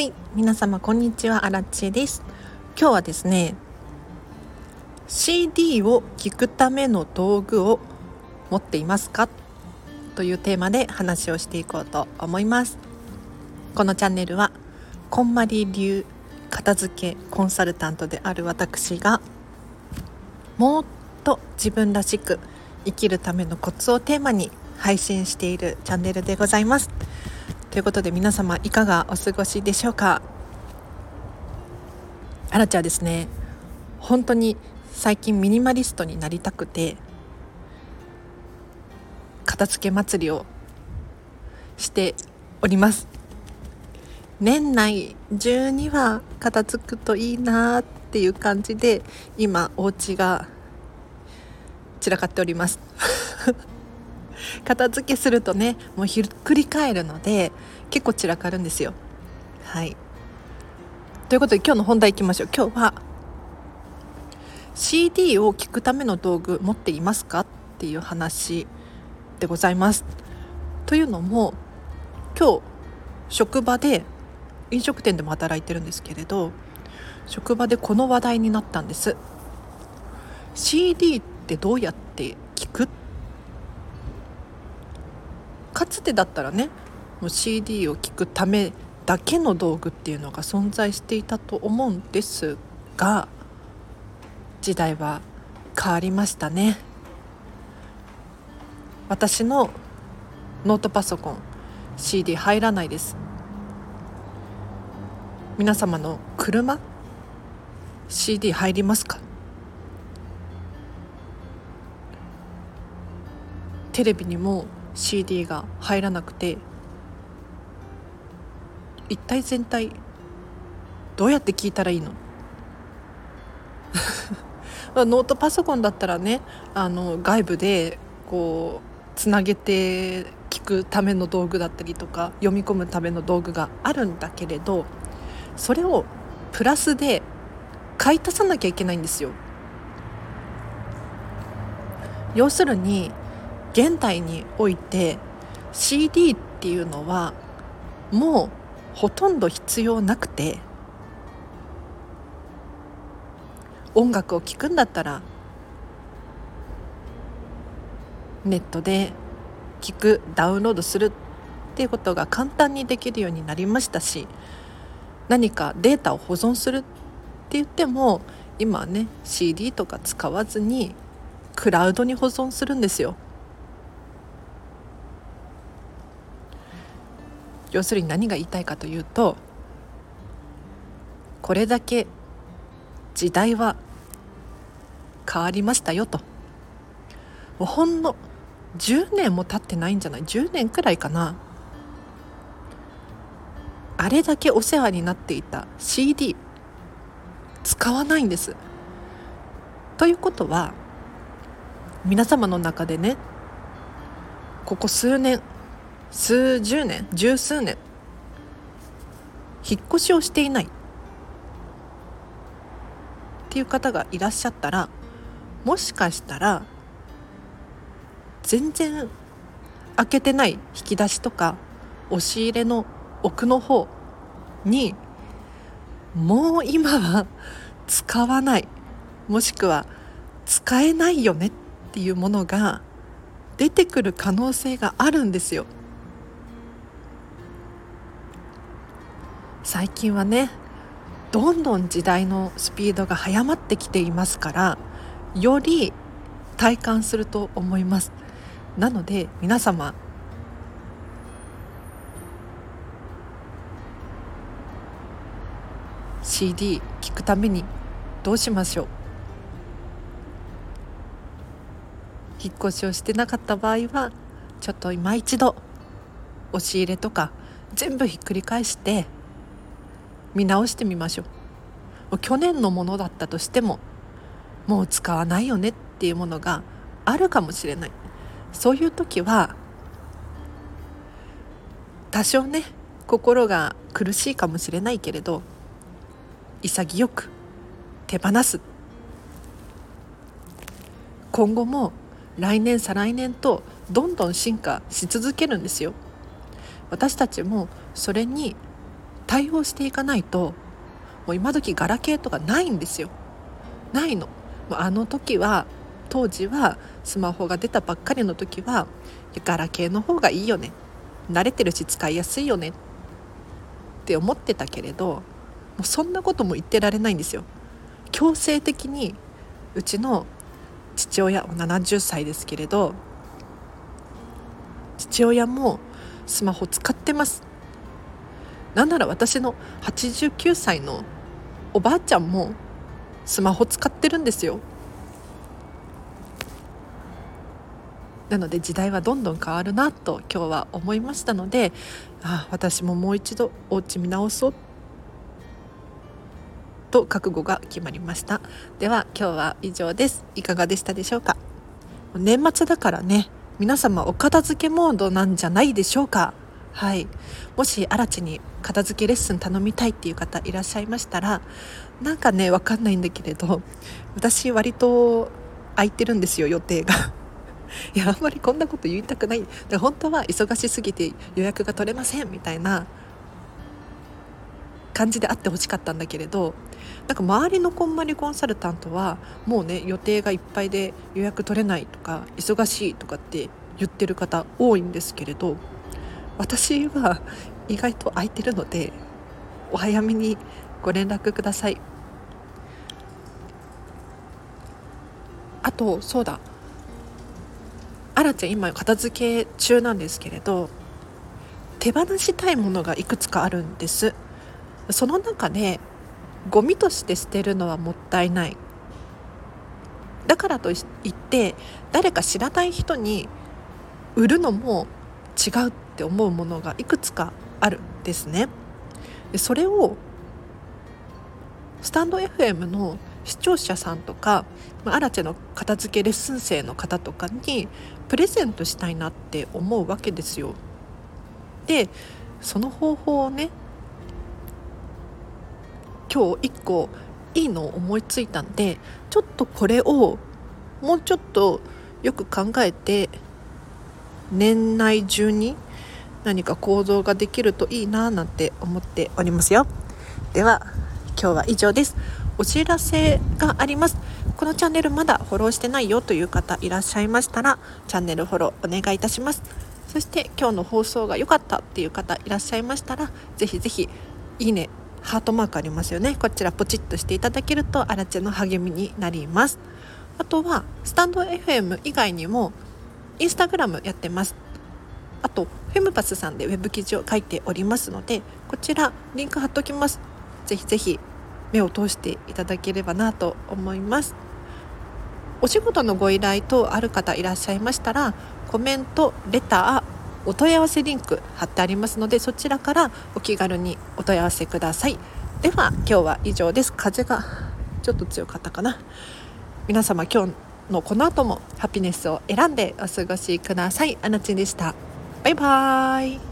はい皆様こんにちは。アラです。今日はですね CD を聴くための道具を持っていますか？というテーマで話をしていこうと思います。このチャンネルはこんまり流片付けコンサルタントである私がもっと自分らしく生きるためのコツをテーマに配信しているチャンネルでございます。ということで皆様いかがお過ごしでしょうか？あらちゃんですね。本当に最近ミニマリストになりたくて片付け祭りをしております。年内中には片付くといいなっていう感じで今お家が散らかっております。片付けするとねもうひっくり返るので結構散らかるんですよ。はい。ということで今日の本題いきましょう。今日は CD を聴くための道具持っていますかっていう話でございます。というのも今日職場で飲食店でも働いてるんですけれど職場でこの話題になったんです。CD ってどうやって聞くかつてだったらねもう CD を聴くためだけの道具っていうのが存在していたと思うんですが時代は変わりましたね。私のノートパソコン CD 入らないです。皆様の車 CD 入りますか？テレビにも CD が入らなくて一体全体どうやって聞いたらいいの？ノートパソコンだったらねあの外部でこうつなげて聞くための道具だったりとか読み込むための道具があるんだけれどそれをプラスで買い足さなきゃいけないんですよ。要するに現代において CD っていうのはもうほとんど必要なくて音楽を聴くんだったらネットで聴くダウンロードするっていうことが簡単にできるようになりましたし何かデータを保存するって言っても今ね CD とか使わずにクラウドに保存するんですよ。要するに何が言いたいかというとこれだけ時代は変わりましたよと。もうほんの10年も経ってないんじゃない？10年くらいかな。あれだけお世話になっていた CD 使わないんです。ということは皆様の中でねここ数年数十年十数年。引っ越しをしていない。っていう方がいらっしゃったらもしかしたら全然開けてない引き出しとか押し入れの奥の方にもう今は 使わない。もしくは使えないよねっていうものが出てくる可能性があるんですよ。最近はねどんどん時代のスピードが速まってきていますからより体感すると思いますなので皆様「CD 聞くためにどうしましょう?」引っ越しをしてなかった場合はちょっと今一度押し入れとか全部ひっくり返して見直してみましょう。去年のものだったとしてももう使わないよねっていうものがあるかもしれない。そういう時は多少ね心が苦しいかもしれないけれど潔く手放す。今後も来年再来年とどんどん進化し続けるんですよ。私たちもそれに対応していかないともう今時ガラケーとかないんですよ。ないの。もうあの時は当時はスマホが出たばっかりの時はガラケーの方がいいよね。慣れてるし使いやすいよね。って思ってたけれどもうそんなことも言ってられないんですよ。強制的にうちの父親70歳ですけれど父親もスマホ使ってます。なんなら私の89歳のおばあちゃんもスマホ使ってるんですよ。なので時代はどんどん変わるなと今日は思いましたのでああ私ももう一度お家見直そうと覚悟が決まりました。では今日は以上です。いかがでしたでしょうか？年末だからね。皆様お片付けモードなんじゃないでしょうか？はい。もし新地に片付けレッスン頼みたいっていう方いらっしゃいましたらなんかね分かんないんだけれど私割と空いてるんですよ予定が。いやあんまりこんなこと言いたくない。で本当は忙しすぎて予約が取れませんみたいな感じであってほしかったんだけれどなんか周りのこんまりコンサルタントはもうね予定がいっぱいで予約取れないとか忙しいとかって言ってる方多いんですけれど私は意外と空いてるのでお早めにご連絡ください。あとそうだ。あらちゃん今片付け中なんですけれど手放したいものがいくつかあるんです。その中でゴミとして捨てるのはもったいない。だからといって誰か知らない人に売るのも違う。って思うものがいくつかあるんですねでそれをスタンド FM の視聴者さんとかアラチェの片付けレッスン生の方とかにプレゼントしたいなって思うわけですよ。でその方法をね今日1個いいのを思いついたんでちょっとこれをもうちょっとよく考えて年内中に何か行動ができるといいななんて思っておりますよ。では今日は以上です。お知らせがあります。このチャンネルまだフォローしてないよという方いらっしゃいましたらチャンネルフォローお願いいたします。そして今日の放送が良かったっていう方いらっしゃいましたらぜひぜひいいねハートマークありますよね。こちらポチッとしていただけるとあらちの励みになります。あとはスタンド FM 以外にもインスタグラムやってます。あとフェムパスさんでウェブ記事を書いておりますのでこちらリンク貼っときます。ぜひぜひ目を通していただければなと思います。お仕事のご依頼等ある方いらっしゃいましたらコメントレターお問い合わせリンク貼ってありますのでそちらからお気軽にお問い合わせください。では今日は以上です。風がちょっと強かったかな。皆様今日のこの後もハピネスを選んでお過ごしください。あなちでした。バイバーイ